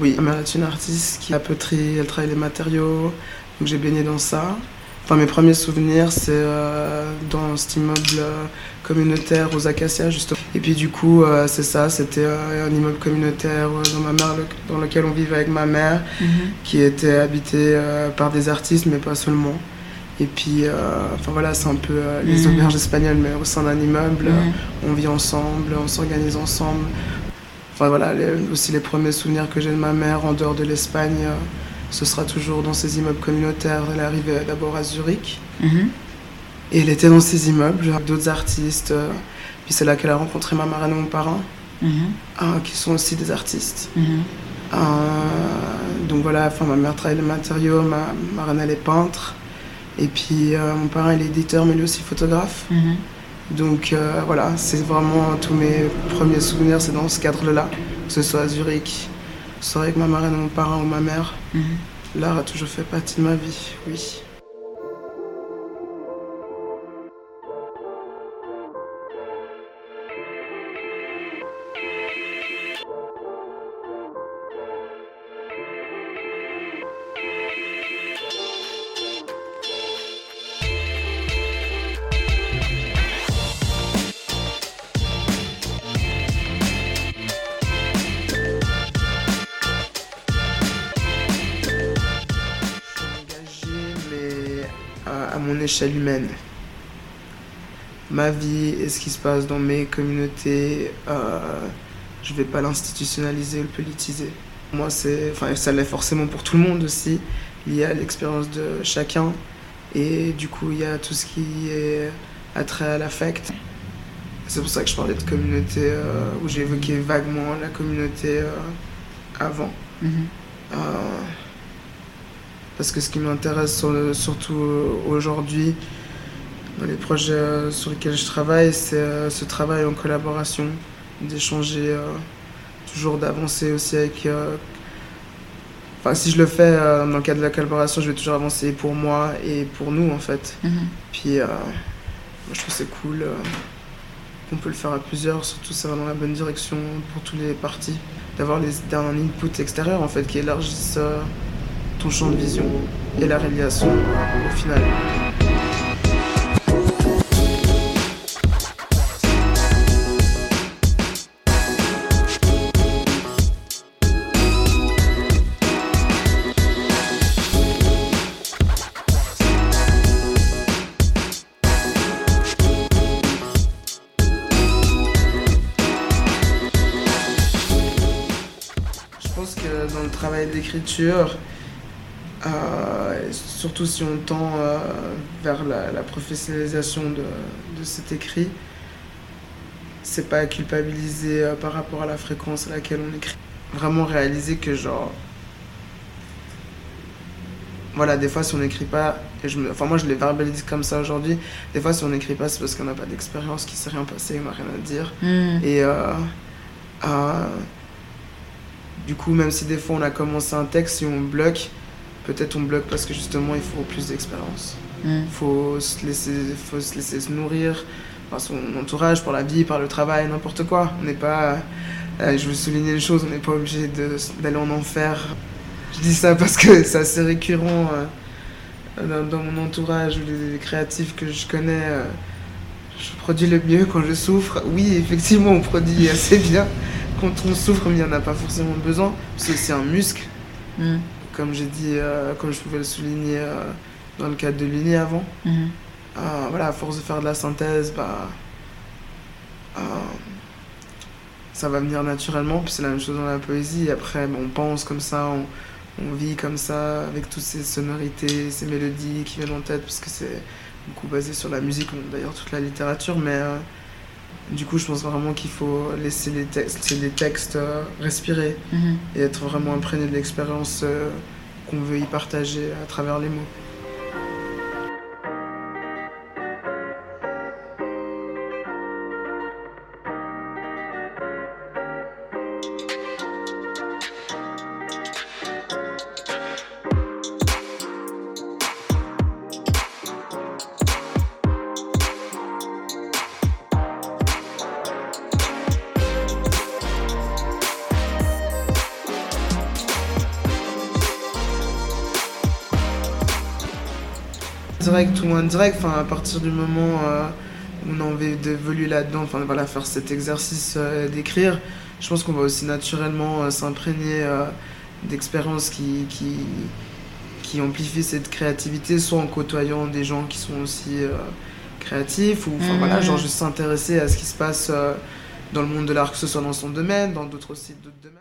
Oui, ma mère est une artiste qui a poterie, elle travaille les matériaux, donc j'ai baigné dans ça. Enfin, mes premiers souvenirs, c'est euh, dans cet immeuble euh, communautaire aux Acacias, justement. Et puis, du coup, euh, c'est ça, c'était un immeuble communautaire dans, ma mère, dans lequel on vivait avec ma mère, Mhm. qui était habité par des artistes, mais pas seulement. Et puis, enfin voilà, c'est un peu les Mhm. auberges espagnoles, mais au sein d'un immeuble. Mhm. On vit ensemble, on s'organise ensemble. Enfin voilà, les- aussi les premiers souvenirs que j'ai de ma mère en dehors de l'Espagne, euh, ce sera toujours dans ces immeubles communautaires. Elle est arrivée d'abord à Zurich Mhm. et elle était dans ces immeubles avec d'autres artistes. euh, Puis c'est là qu'elle a rencontré ma marraine et mon parrain, Mhm. euh, qui sont aussi des artistes. Mhm. Donc voilà, enfin, ma mère travaille les matériaux, ma marraine elle est peintre. Et puis euh, mon parrain il est éditeur, mais lui aussi photographe. Donc euh, voilà, c'est vraiment tous mes premiers souvenirs, c'est dans ce cadre-là, que ce soit à Zurich, que ce soit avec ma marraine, mon parrain ou ma mère. Mhm. L'art a toujours fait partie de ma vie, oui. Mon échelle humaine. Ma vie et ce qui se passe dans mes communautés, euh, je vais pas l'institutionnaliser ou le politiser. Moi, c'est, enfin, ça l'est forcément pour tout le monde aussi, lié à l'expérience de chacun. Et du coup, il y a tout ce qui est attrait à l'affect. C'est pour ça que je parlais de communauté, euh, où j'ai évoqué vaguement la communauté euh, avant. Mhm. Parce que ce qui m'intéresse sur- surtout aujourd'hui, dans les projets euh, sur lesquels je travaille, c'est euh, ce travail en collaboration, d'échanger, euh, toujours d'avancer aussi avec... euh, Enfin, si je le fais euh, dans le cadre de la collaboration, je vais toujours avancer pour moi et pour nous, en fait. Mhm. Puis, euh, moi, je trouve que c'est cool euh, qu'on peut le faire à plusieurs, surtout ça va dans la bonne direction pour tous les parties. D'avoir d'un input extérieur, en fait, qui élargissent euh, champ de vision et la réalisation au final. Je pense que dans le travail d'écriture, euh, surtout si on tend euh, vers la, la professionnalisation de, de cet écrit, c'est pas culpabiliser euh, par rapport à la fréquence à laquelle on écrit. Vraiment réaliser que genre... Voilà, des fois si on n'écrit pas, et je me, enfin moi je les verbalise comme ça aujourd'hui, des fois si on n'écrit pas c'est parce qu'on n'a pas d'expérience, qu'il s'est rien passé, on n'a rien à dire. Mhm. Et du coup, même si des fois on a commencé un texte, si on bloque, peut-être on bloque parce que justement il faut plus d'expérience. Il faut se laisser, faut se laisser se nourrir par son entourage, par la vie, par le travail, n'importe quoi. On n'est pas. euh, je veux souligner une chose, on n'est pas obligé d'aller en enfer. Je dis ça parce que c'est assez récurrent euh, dans, dans mon entourage ou les créatifs que je connais. euh, je produis le mieux quand je souffre. Oui, effectivement, on produit assez bien quand on souffre, mais il n'y en a pas forcément besoin. C'est aussi un muscle, Mhm. Comme j'ai dit, euh, comme je pouvais le souligner euh, dans le cadre de l'UNI avant. Mhm. Euh, voilà, à force de faire de la synthèse, bah, ça va venir naturellement. Puis c'est la même chose dans la poésie. Après, on pense comme ça, on, on vit comme ça, avec toutes ces sonorités, ces mélodies qui viennent en tête, parce que c'est beaucoup basé sur la musique, bon, d'ailleurs toute la littérature. Mais du coup, je pense vraiment qu'il faut laisser les textes, laisser les textes euh, respirer Mhm. et être vraiment imprégné de l'expérience euh, qu'on veut y partager à travers les mots. Direct ou indirect, enfin, à partir du moment où on a envie d'évoluer là-dedans, enfin, voilà, faire cet exercice d'écrire, je pense qu'on va aussi naturellement s'imprégner d'expériences qui, qui, qui amplifient cette créativité, soit en côtoyant des gens qui sont aussi créatifs, ou enfin, voilà, genre juste s'intéresser à ce qui se passe dans le monde de l'art, que ce soit dans son domaine, dans d'autres sites, d'autres domaines.